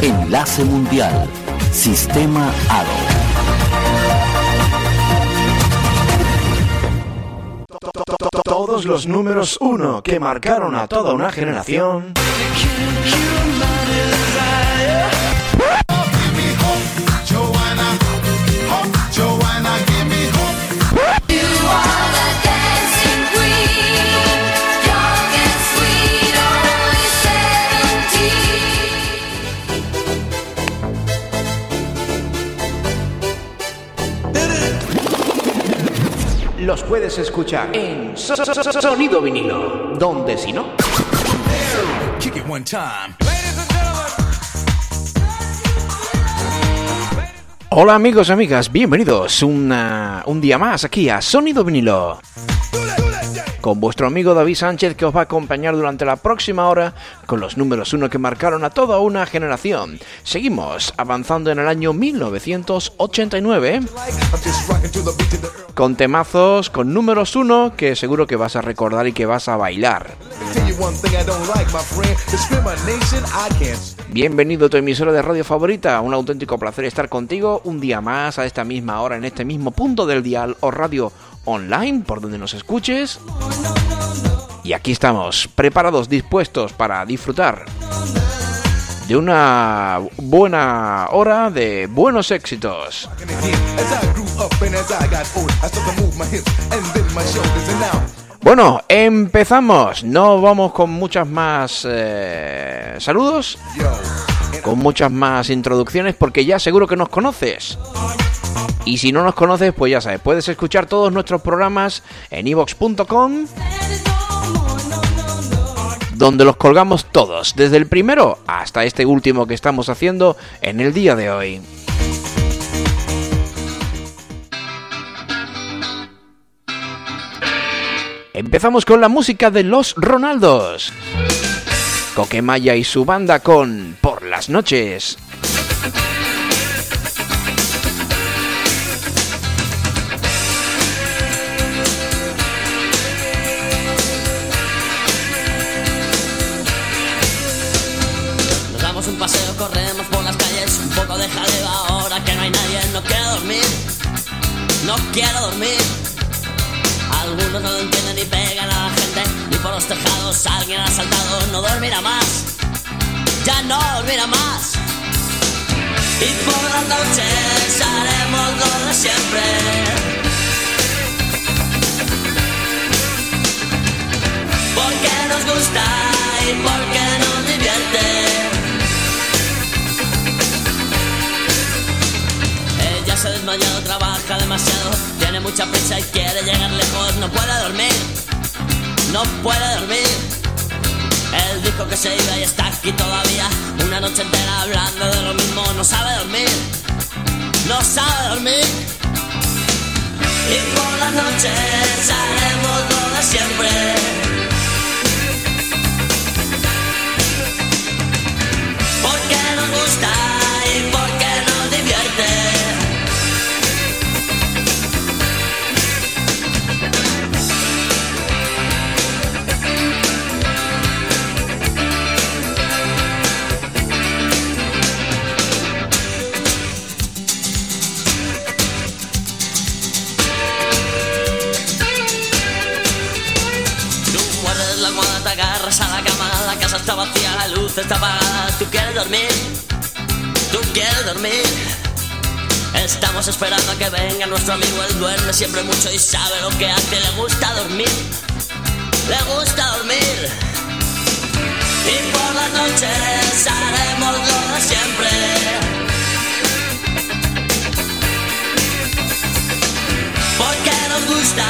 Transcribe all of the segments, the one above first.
Enlace Mundial. Sistema ADO. Todos los números uno que marcaron a toda una generación. Los puedes escuchar en Sonido Vinilo. Donde si no. Hola amigos y amigas, bienvenidos un día más aquí a Sonido Vinilo con vuestro amigo David Sánchez que os va a acompañar durante la próxima hora con los números uno que marcaron a toda una generación. Seguimos avanzando en el año 1989 con temazos, con números uno que seguro que vas a recordar y que vas a bailar. Bienvenido a tu emisora de radio favorita, un auténtico placer estar contigo un día más a esta misma hora en este mismo punto del dial o radio online, por donde nos escuches. Y aquí estamos, preparados, dispuestos para disfrutar de una buena hora de buenos éxitos. Bueno, empezamos. No vamos con muchas más eh, saludos, con muchas más introducciones, porque ya seguro que nos conoces. Y si no nos conoces, pues ya sabes, puedes escuchar todos nuestros programas en ivox.com, donde los colgamos todos, desde el primero hasta este último que estamos haciendo en el día de hoy. Empezamos con la música de los Ronaldos. Coquemaya y su banda con Por las noches. Los tejados alguien ha saltado, no dormirá más. Ya no dormirá más. Y por las noches haremos lo de siempre. Porque nos gusta y porque nos divierte. se ha desmayado, trabaja demasiado, tiene mucha prisa y quiere llegar lejos, no puede dormir, no puede dormir. Él dijo que se iba y está aquí todavía, una noche entera hablando de lo mismo, no sabe dormir, no sabe dormir. Y por las noches haremos lo de siempre. Porque nos gusta está vacía, la luz está apagada. Tú quieres dormir, tú quieres dormir. Estamos esperando a que venga nuestro amigo. Él duerme siempre mucho y sabe lo que hace. Le gusta dormir, le gusta dormir. Y por las noches haremos lo de siempre. Porque nos gusta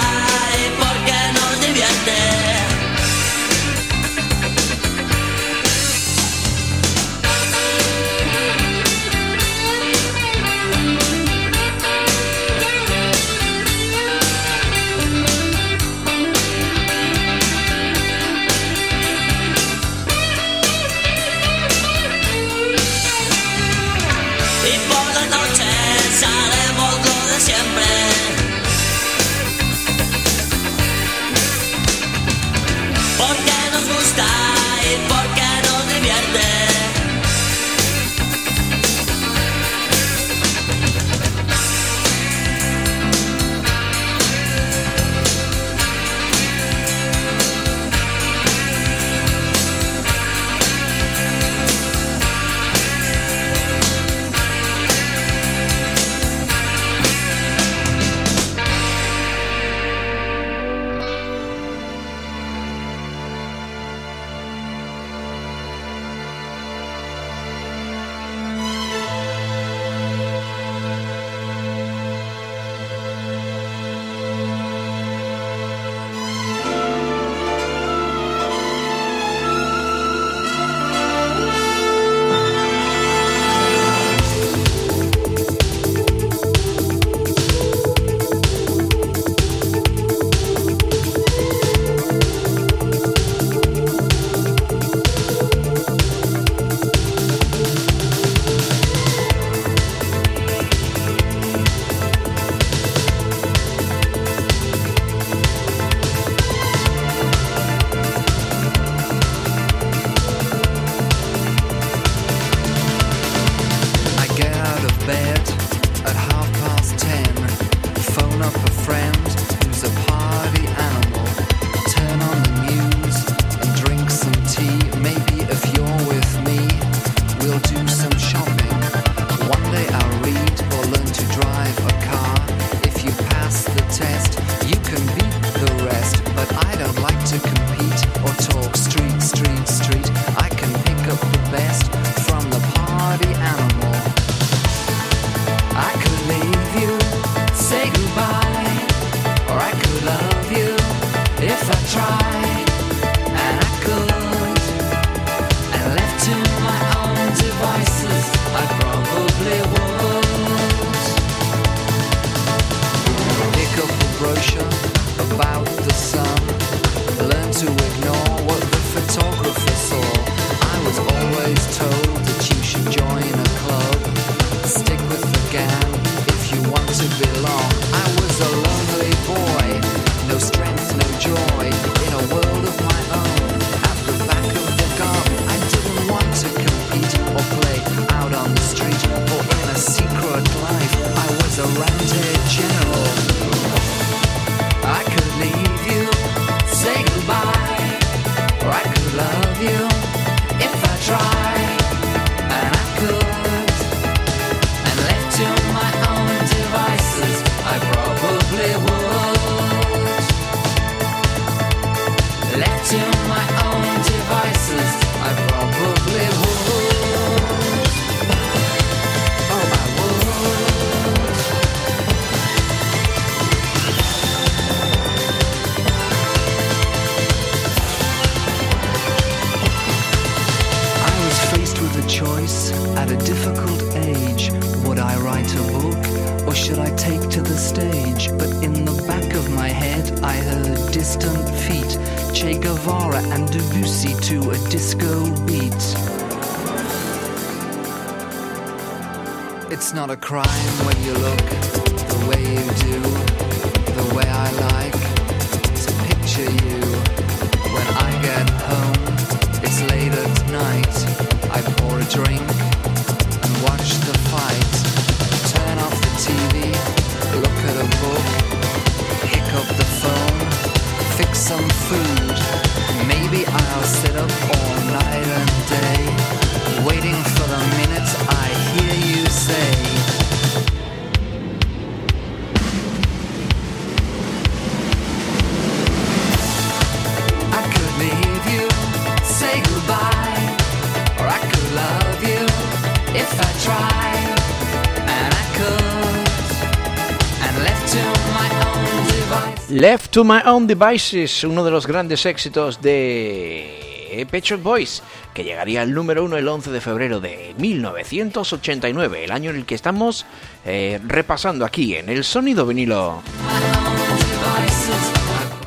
Left to My Own Devices, uno de los grandes éxitos de Pet Boys, que llegaría al número uno el 11 de febrero de 1989, el año en el que estamos eh, repasando aquí en el sonido vinilo.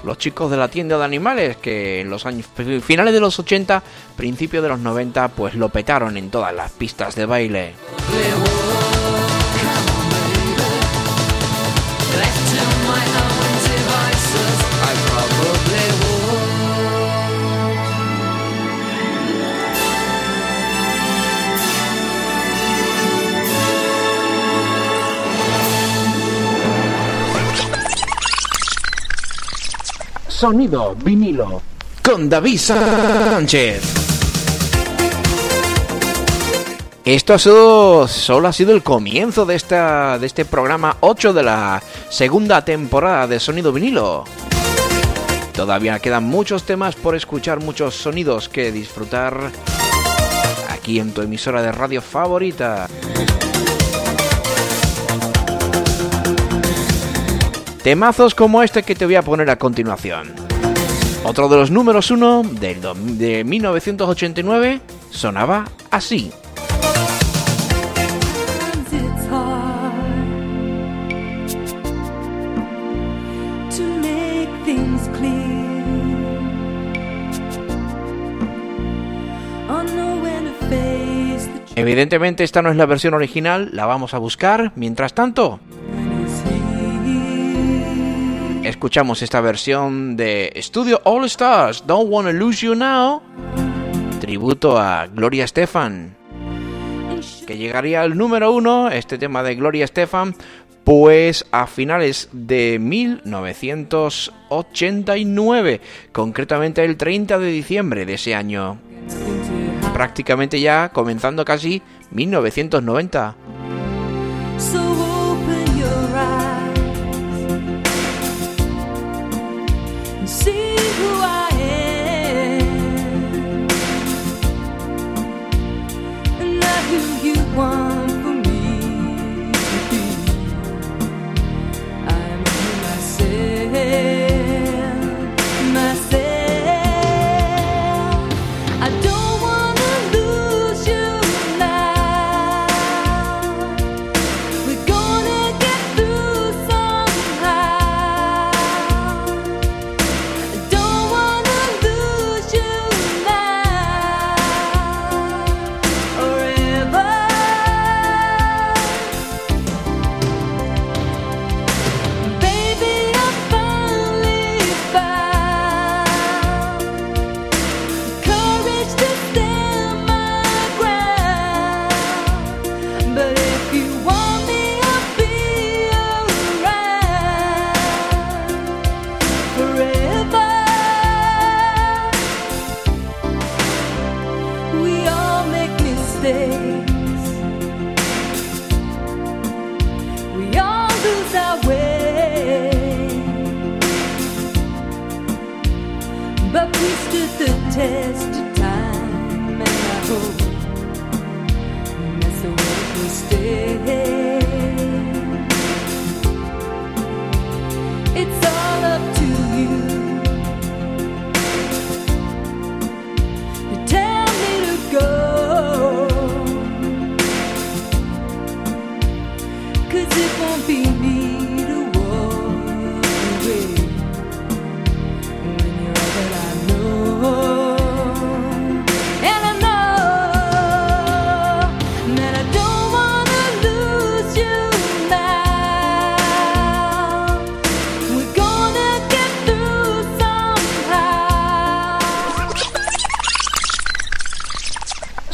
Los chicos de la tienda de animales que en los años finales de los 80, principios de los 90, pues lo petaron en todas las pistas de baile. Sonido vinilo con David Sánchez. Esto ha sido, solo ha sido el comienzo de, esta, de este programa 8 de la segunda temporada de Sonido vinilo. Todavía quedan muchos temas por escuchar, muchos sonidos que disfrutar aquí en tu emisora de radio favorita. Temazos como este que te voy a poner a continuación. Otro de los números uno del de 1989 sonaba así. Evidentemente esta no es la versión original, la vamos a buscar. Mientras tanto. Escuchamos esta versión de Studio All Stars, Don't Wanna Lose You Now, tributo a Gloria Estefan, que llegaría al número uno, este tema de Gloria Estefan, pues a finales de 1989, concretamente el 30 de diciembre de ese año, prácticamente ya comenzando casi 1990.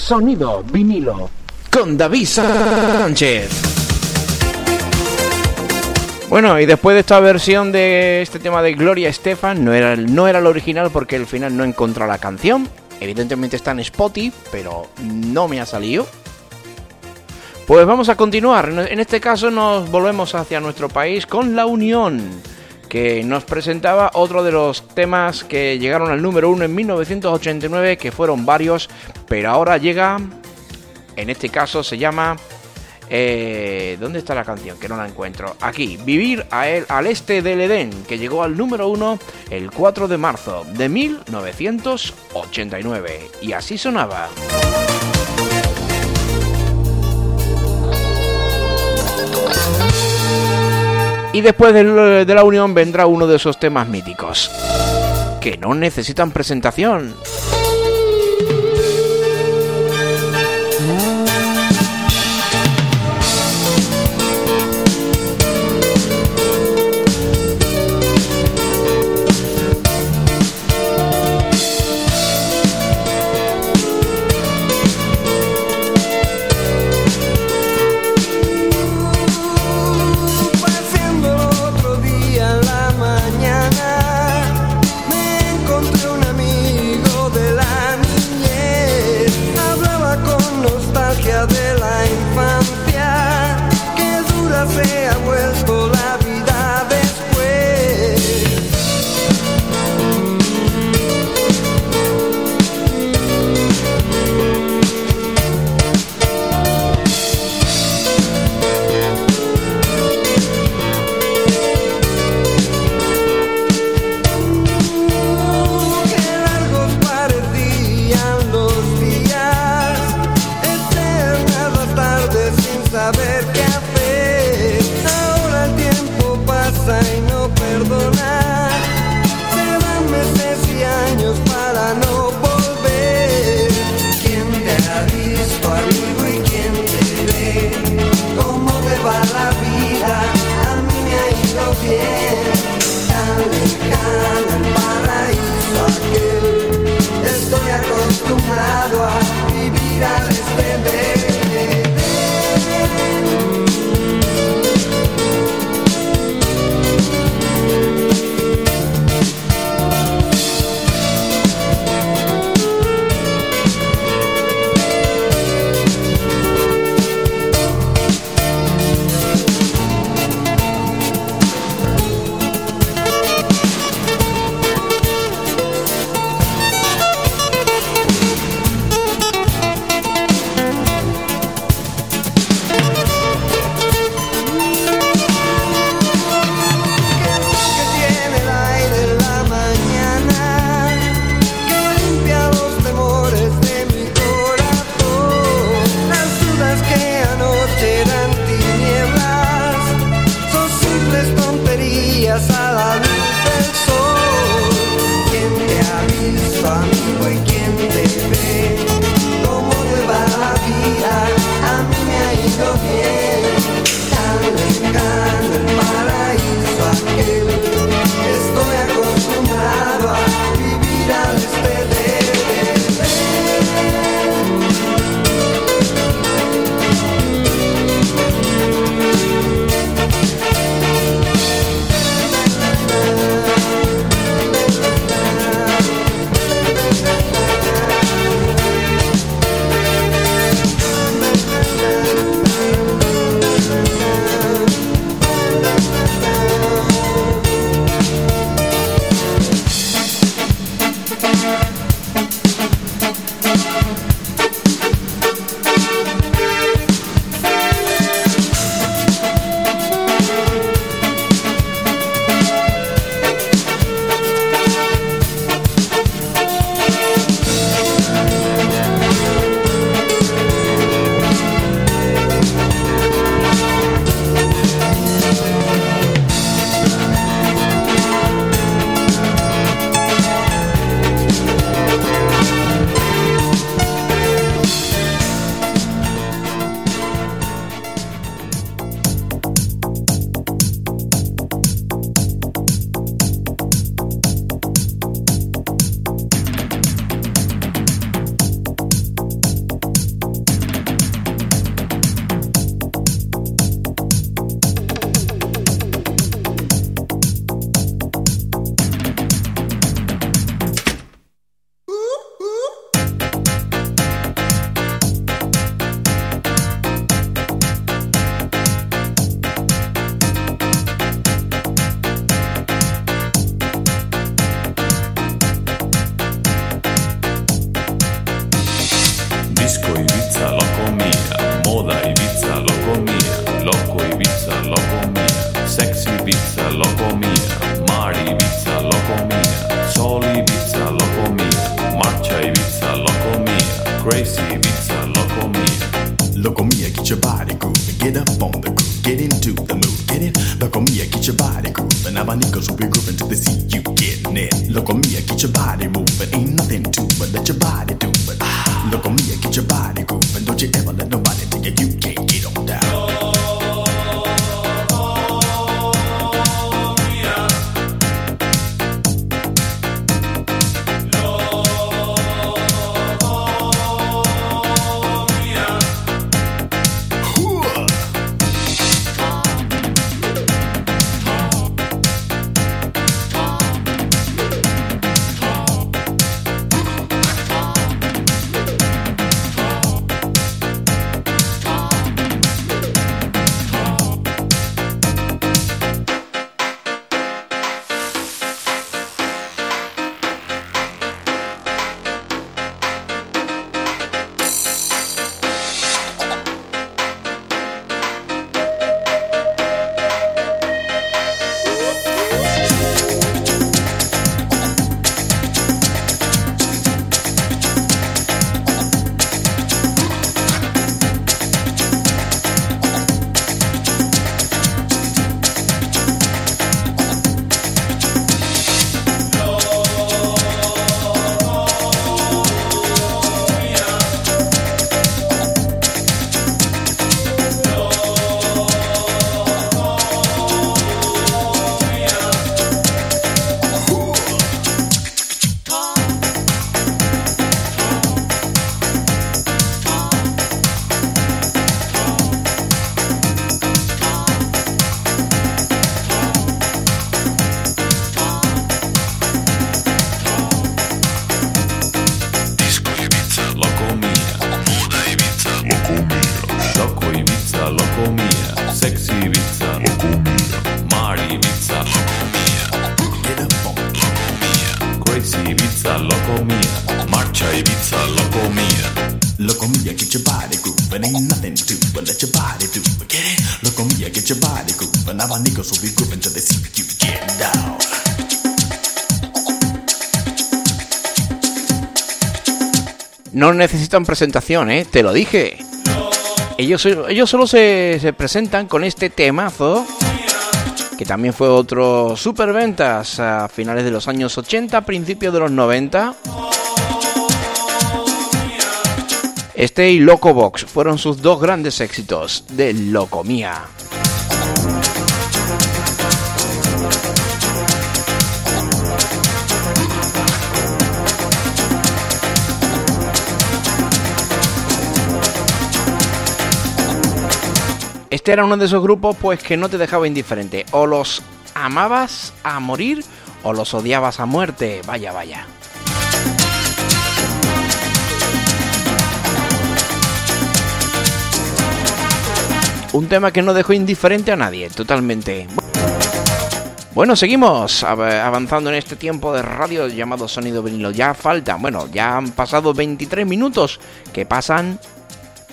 Sonido vinilo. Con David Sánchez. Bueno, y después de esta versión de este tema de Gloria Estefan, no era, no era el original porque al final no encontré la canción. Evidentemente está en Spotify, pero no me ha salido. Pues vamos a continuar. En este caso nos volvemos hacia nuestro país con La Unión, que nos presentaba otro de los temas que llegaron al número uno en 1989, que fueron varios, pero ahora llega, en este caso se llama eh, ¿Dónde está la canción? Que no la encuentro. Aquí, Vivir a él, al este del Edén, que llegó al número uno el 4 de marzo de 1989. Y así sonaba. Y después de la unión vendrá uno de esos temas míticos, que no necesitan presentación. Necesitan presentación, ¿eh? Te lo dije. Ellos, ellos solo se, se presentan con este temazo, que también fue otro superventas a finales de los años 80, principios de los 90. Este y Loco Box fueron sus dos grandes éxitos de Locomía. Este era uno de esos grupos pues que no te dejaba indiferente. O los amabas a morir o los odiabas a muerte. Vaya, vaya. Un tema que no dejó indiferente a nadie, totalmente. Bueno, seguimos av- avanzando en este tiempo de radio llamado Sonido Vinilo. Ya falta, bueno, ya han pasado 23 minutos que pasan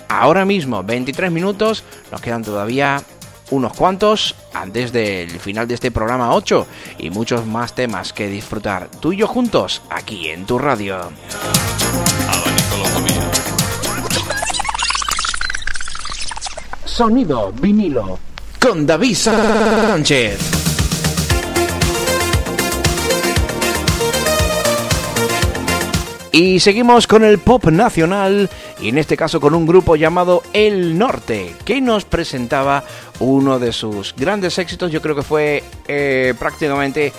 ahora mismo, 23 minutos, nos quedan todavía unos cuantos antes del final de este programa 8 y muchos más temas que disfrutar tú y yo juntos aquí en tu radio. Sonido vinilo con David Sánchez. Y seguimos con el pop nacional y en este caso con un grupo llamado El Norte que nos presentaba uno de sus grandes éxitos. Yo creo que fue eh, prácticamente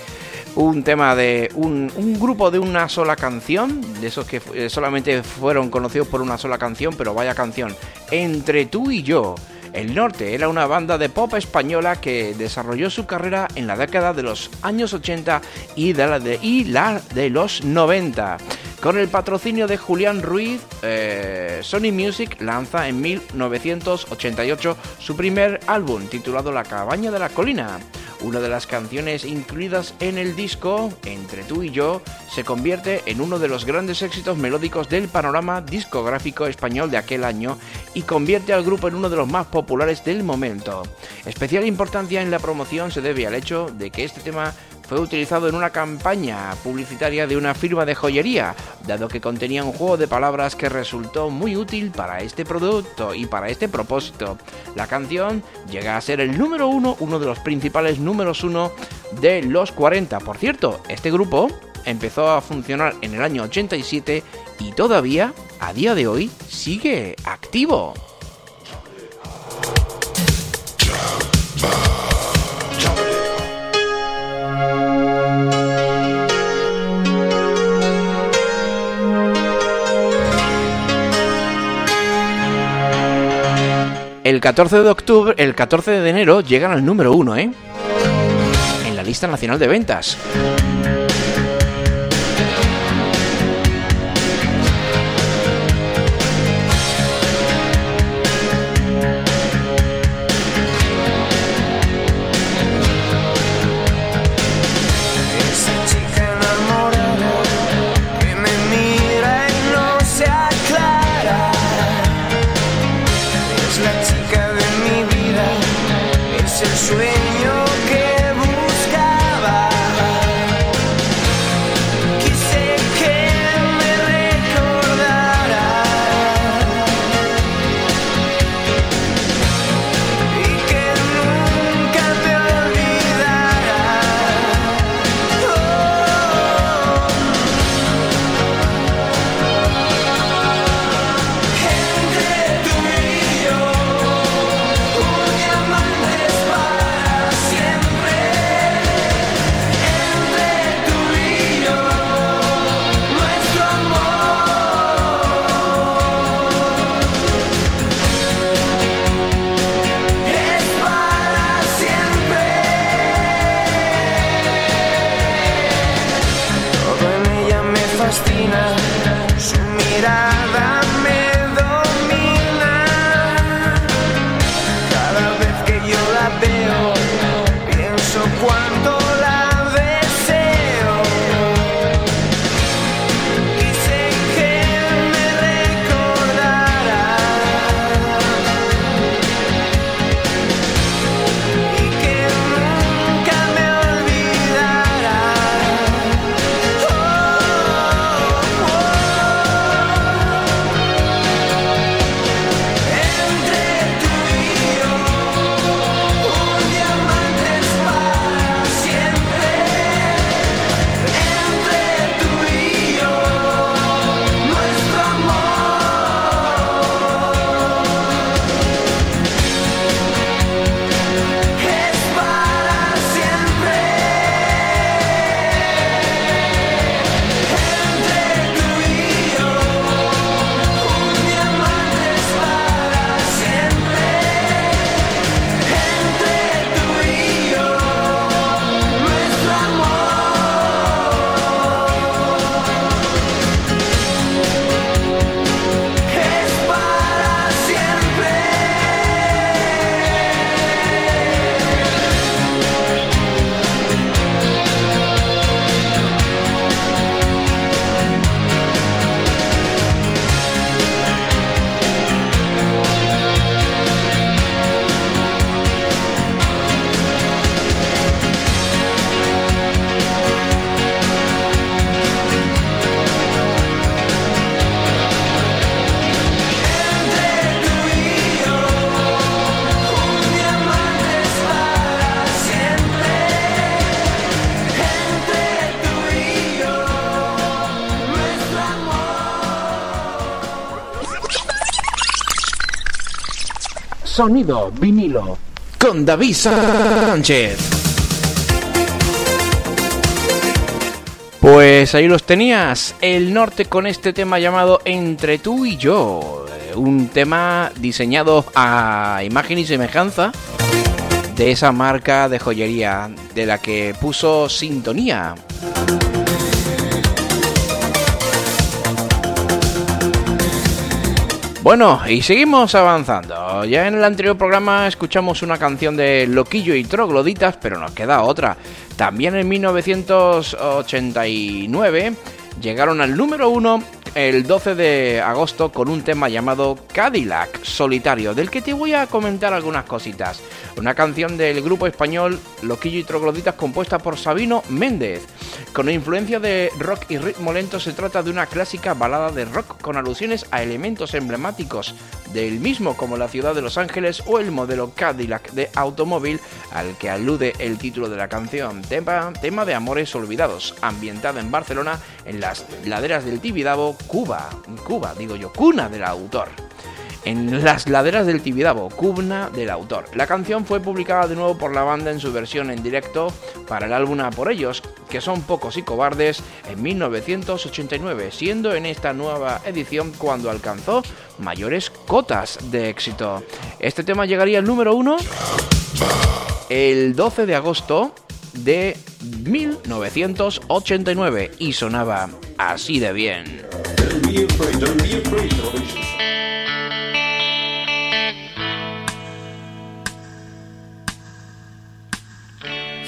un tema de un, un grupo de una sola canción, de esos que eh, solamente fueron conocidos por una sola canción, pero vaya canción, Entre tú y yo. El Norte era una banda de pop española que desarrolló su carrera en la década de los años 80 y, de la, de, y de los 90. Con el patrocinio de Julián Ruiz, eh, Sony Music lanza en 1988 su primer álbum titulado La Cabaña de la Colina. Una de las canciones incluidas en el disco, Entre tú y yo, se convierte en uno de los grandes éxitos melódicos del panorama discográfico español de aquel año y convierte al grupo en uno de los más populares del momento. Especial importancia en la promoción se debe al hecho de que este tema fue utilizado en una campaña publicitaria de una firma de joyería, dado que contenía un juego de palabras que resultó muy útil para este producto y para este propósito. La canción llega a ser el número uno, uno de los principales números uno de los 40. Por cierto, este grupo empezó a funcionar en el año 87 y todavía, a día de hoy, sigue activo. El 14 de octubre, el 14 de enero llegan al número 1, ¿eh? En la lista nacional de ventas. Sonido vinilo con David Sánchez. Pues ahí los tenías, el norte con este tema llamado Entre tú y yo, un tema diseñado a imagen y semejanza de esa marca de joyería de la que puso sintonía. Bueno, y seguimos avanzando. Ya en el anterior programa escuchamos una canción de Loquillo y Trogloditas, pero nos queda otra. También en 1989 llegaron al número uno el 12 de agosto con un tema llamado Cadillac Solitario, del que te voy a comentar algunas cositas. Una canción del grupo español Loquillo y Trogloditas compuesta por Sabino Méndez. Con influencia de rock y ritmo lento se trata de una clásica balada de rock con alusiones a elementos emblemáticos del mismo como la ciudad de Los Ángeles o el modelo Cadillac de automóvil al que alude el título de la canción. Tema, tema de amores olvidados, ambientada en Barcelona en las laderas del Tibidabo, Cuba. Cuba, digo yo, cuna del autor en las laderas del Tibidabo, cuna del autor. La canción fue publicada de nuevo por la banda en su versión en directo para el álbum A por ellos, que son pocos y cobardes, en 1989, siendo en esta nueva edición cuando alcanzó mayores cotas de éxito. Este tema llegaría al número uno el 12 de agosto de 1989 y sonaba así de bien.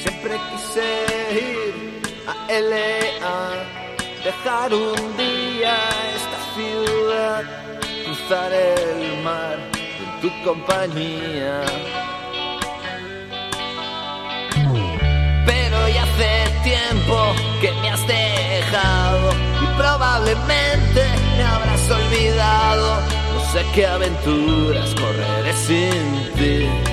Siempre quise ir a LA, dejar un día esta ciudad, cruzar el mar en tu compañía. Que me has dejado y probablemente me habrás olvidado. No sé qué aventuras correré sin ti.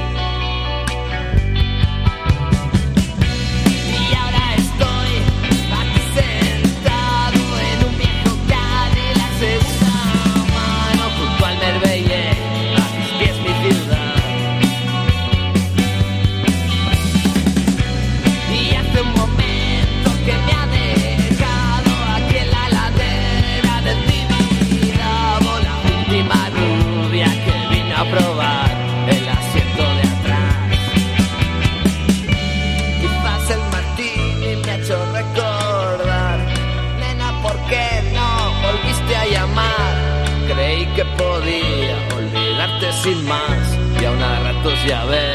Ya ves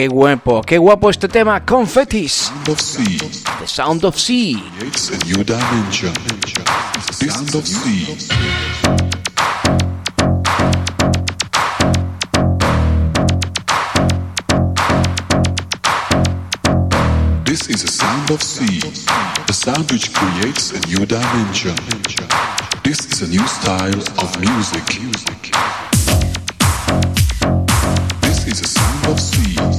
Qué guapo, qué guapo este tema, Confetis, Sound of sea The Sound of Sea. creates a new dimension. This sound of sea. This is a sound of sea, a sound which creates a new dimension. This is a new style of music. This is a sound of sea.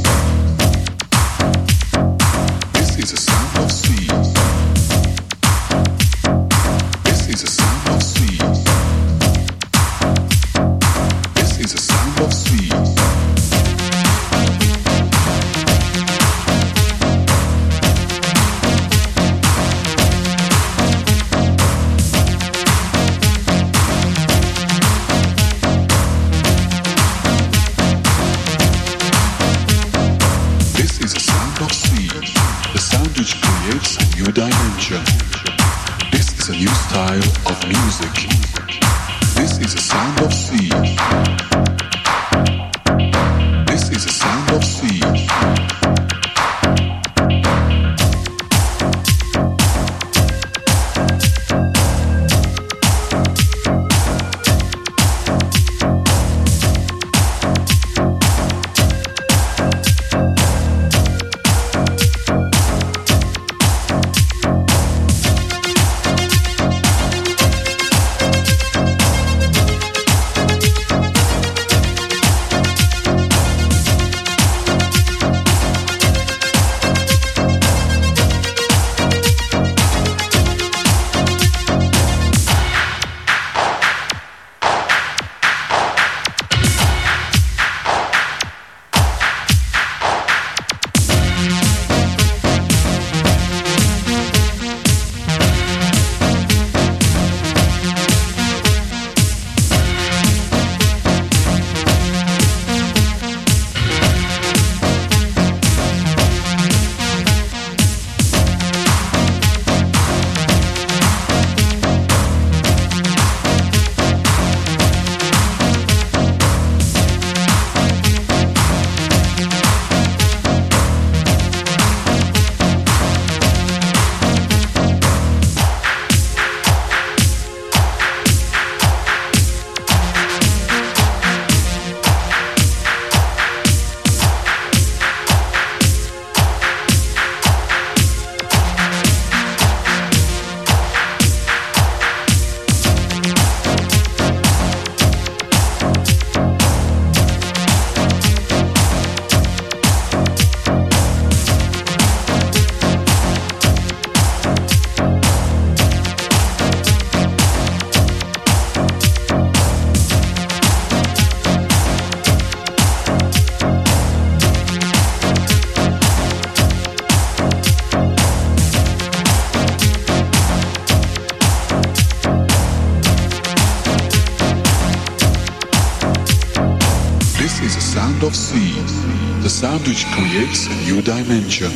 Which creates a new dimension.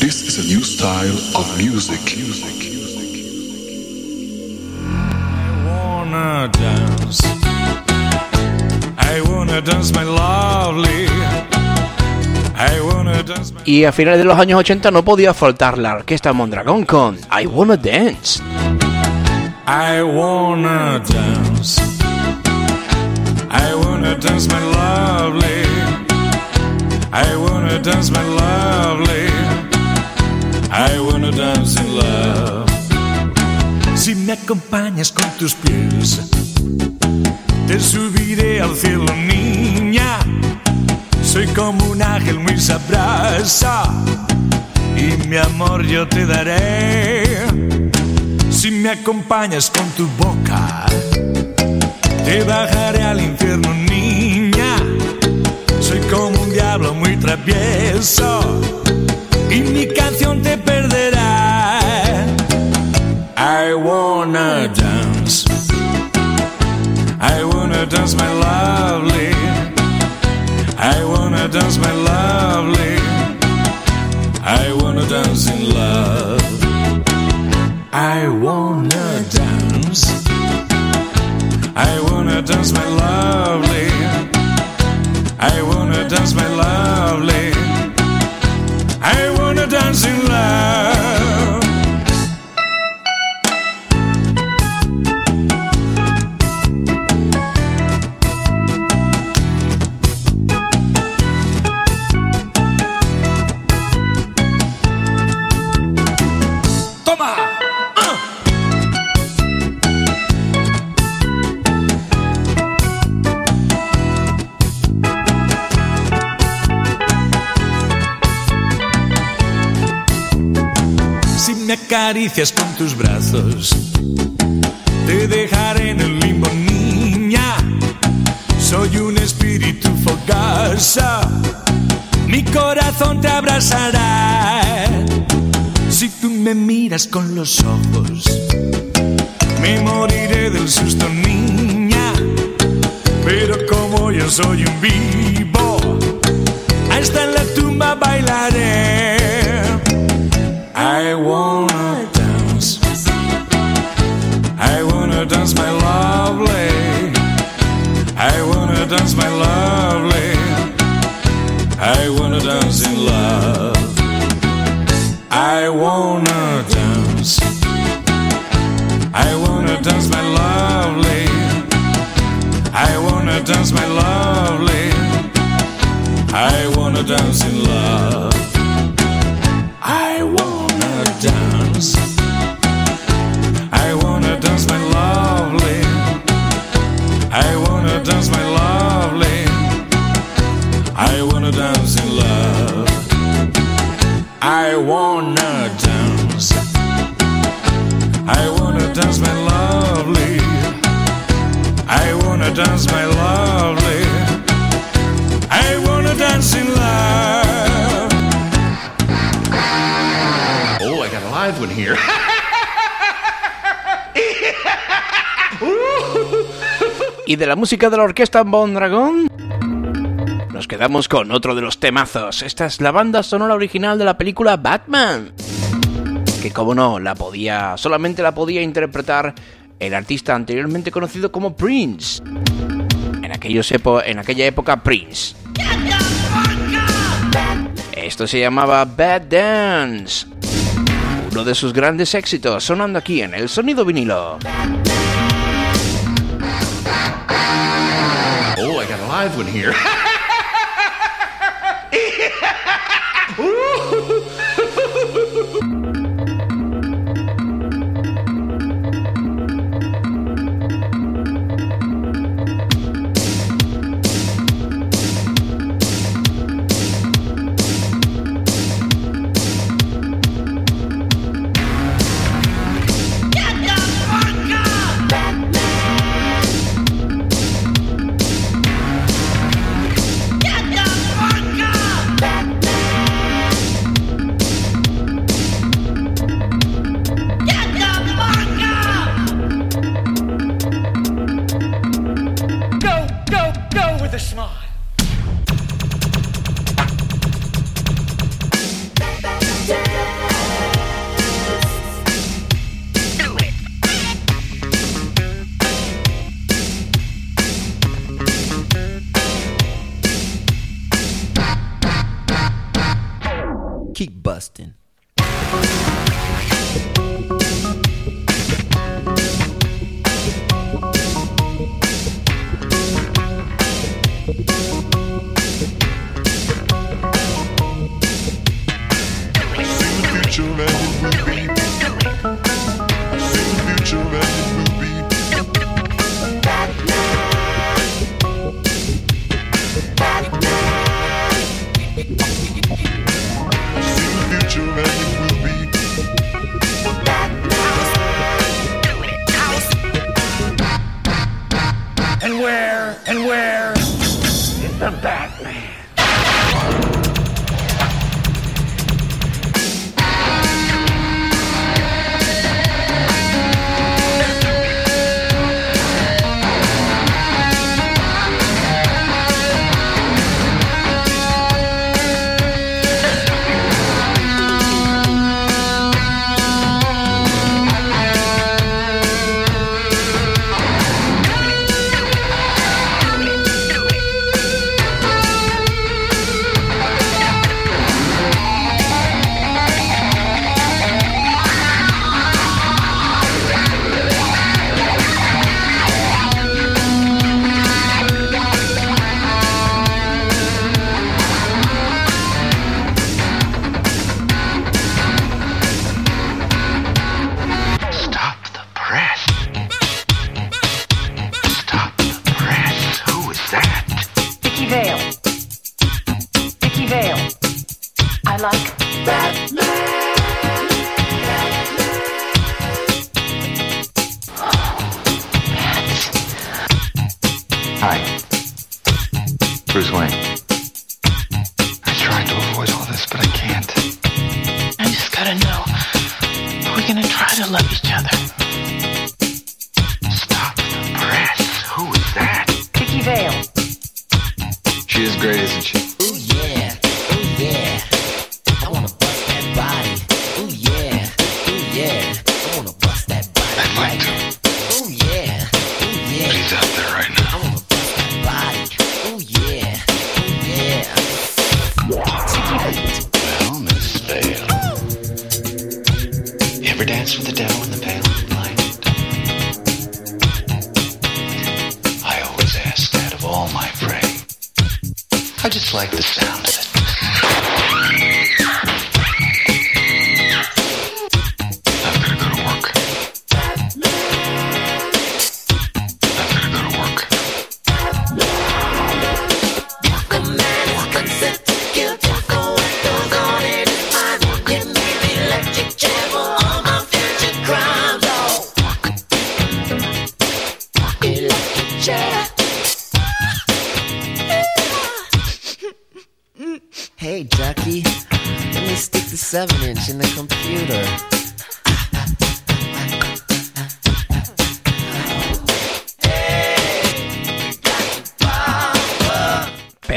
This is a new style of music. wanna dance. I wanna dance, my lovely. I wanna dance, my Y a finales de los años 80 no podía faltar la orquesta Mondragón con I Wanna Dance. I wanna dance. I wanna dance, my lovely. I wanna dance, my lovely. I wanna dance in love. Si me acompañas con tus pies, te subiré al cielo, niña. Soy como un ángel muy sabroso y mi amor yo te daré. Si me acompañas con tu boca, te bajaré al infierno, niña. Diablo muy travieso y mi canción te perderá. I wanna dance. I wanna dance, my lovely. I wanna dance, my lovely. I wanna dance in love. I wanna dance. I wanna dance, my lovely. I wanna dance, my lovely. Acaricias con tus brazos, te dejaré en el limbo, niña. Soy un espíritu fogoso, mi corazón te abrazará. Si tú me miras con los ojos, me moriré del susto, niña. Pero como yo soy un vivo, hasta en la tumba bailaré. I wanna my Y de la música de la orquesta Bondragón nos quedamos con otro de los temazos. Esta es la banda sonora original de la película Batman. Que como no, la podía, solamente la podía interpretar el artista anteriormente conocido como Prince. En, en aquella época Prince. Esto se llamaba Bad Dance. Uno de sus grandes éxitos, sonando aquí en el sonido vinilo. Oh, I got a live one here.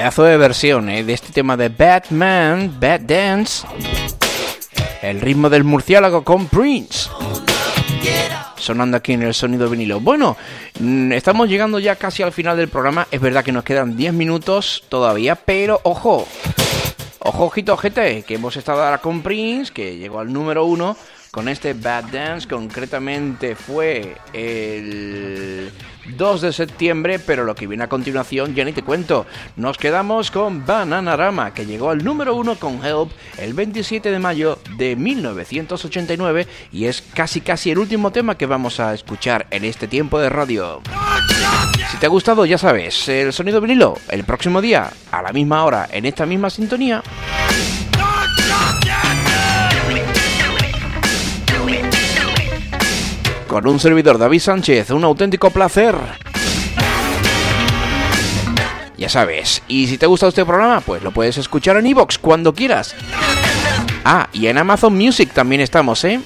Pedazo de versión ¿eh? de este tema de Batman, Bad Dance. El ritmo del murciélago con Prince. Sonando aquí en el sonido vinilo. Bueno, mm, estamos llegando ya casi al final del programa. Es verdad que nos quedan 10 minutos todavía, pero ojo. Ojo, ojito, gente, que hemos estado ahora con Prince, que llegó al número uno con este Bad Dance. Concretamente fue el 2 de septiembre, pero lo que viene a continuación ya ni te cuento. Nos quedamos con Bananarama, que llegó al número uno con Help el 27 de mayo de 1989 y es casi casi el último tema que vamos a escuchar en este tiempo de radio. Si te ha gustado, ya sabes, el sonido vinilo, el próximo día, a la misma hora, en esta misma sintonía. Con un servidor David Sánchez, un auténtico placer. Ya sabes, y si te gusta este programa, pues lo puedes escuchar en iVoox cuando quieras. Ah, y en Amazon Music también estamos, ¿eh?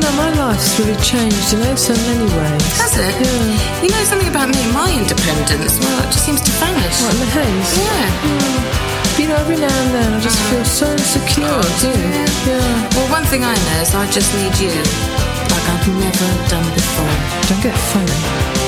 know, my life's really changed in you know, so many ways. Has it? Yeah. You know something about me and my independence? Well, it just seems to vanish. What, in the haze? Yeah. yeah. You know, every now and then I just oh. feel so insecure, oh, do yeah. yeah. Well, one thing I know is I just need you like I've never done before. Don't get funny.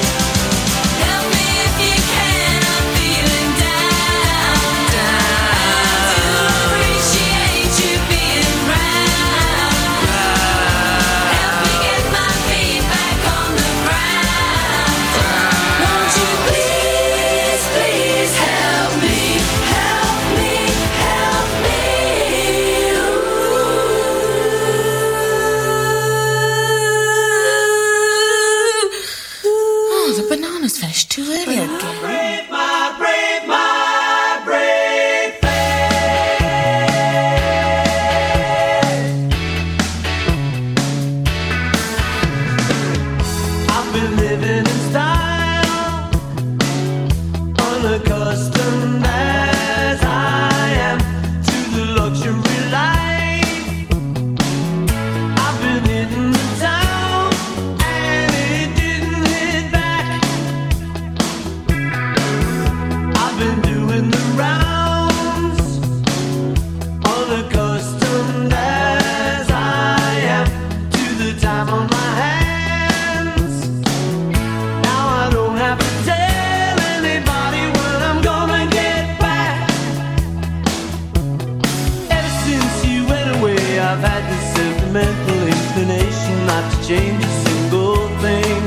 I've had this sentimental inclination not to change a single thing.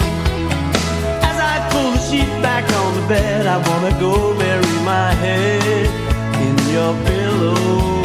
As I pull the sheet back on the bed, I wanna go bury my head in your pillow.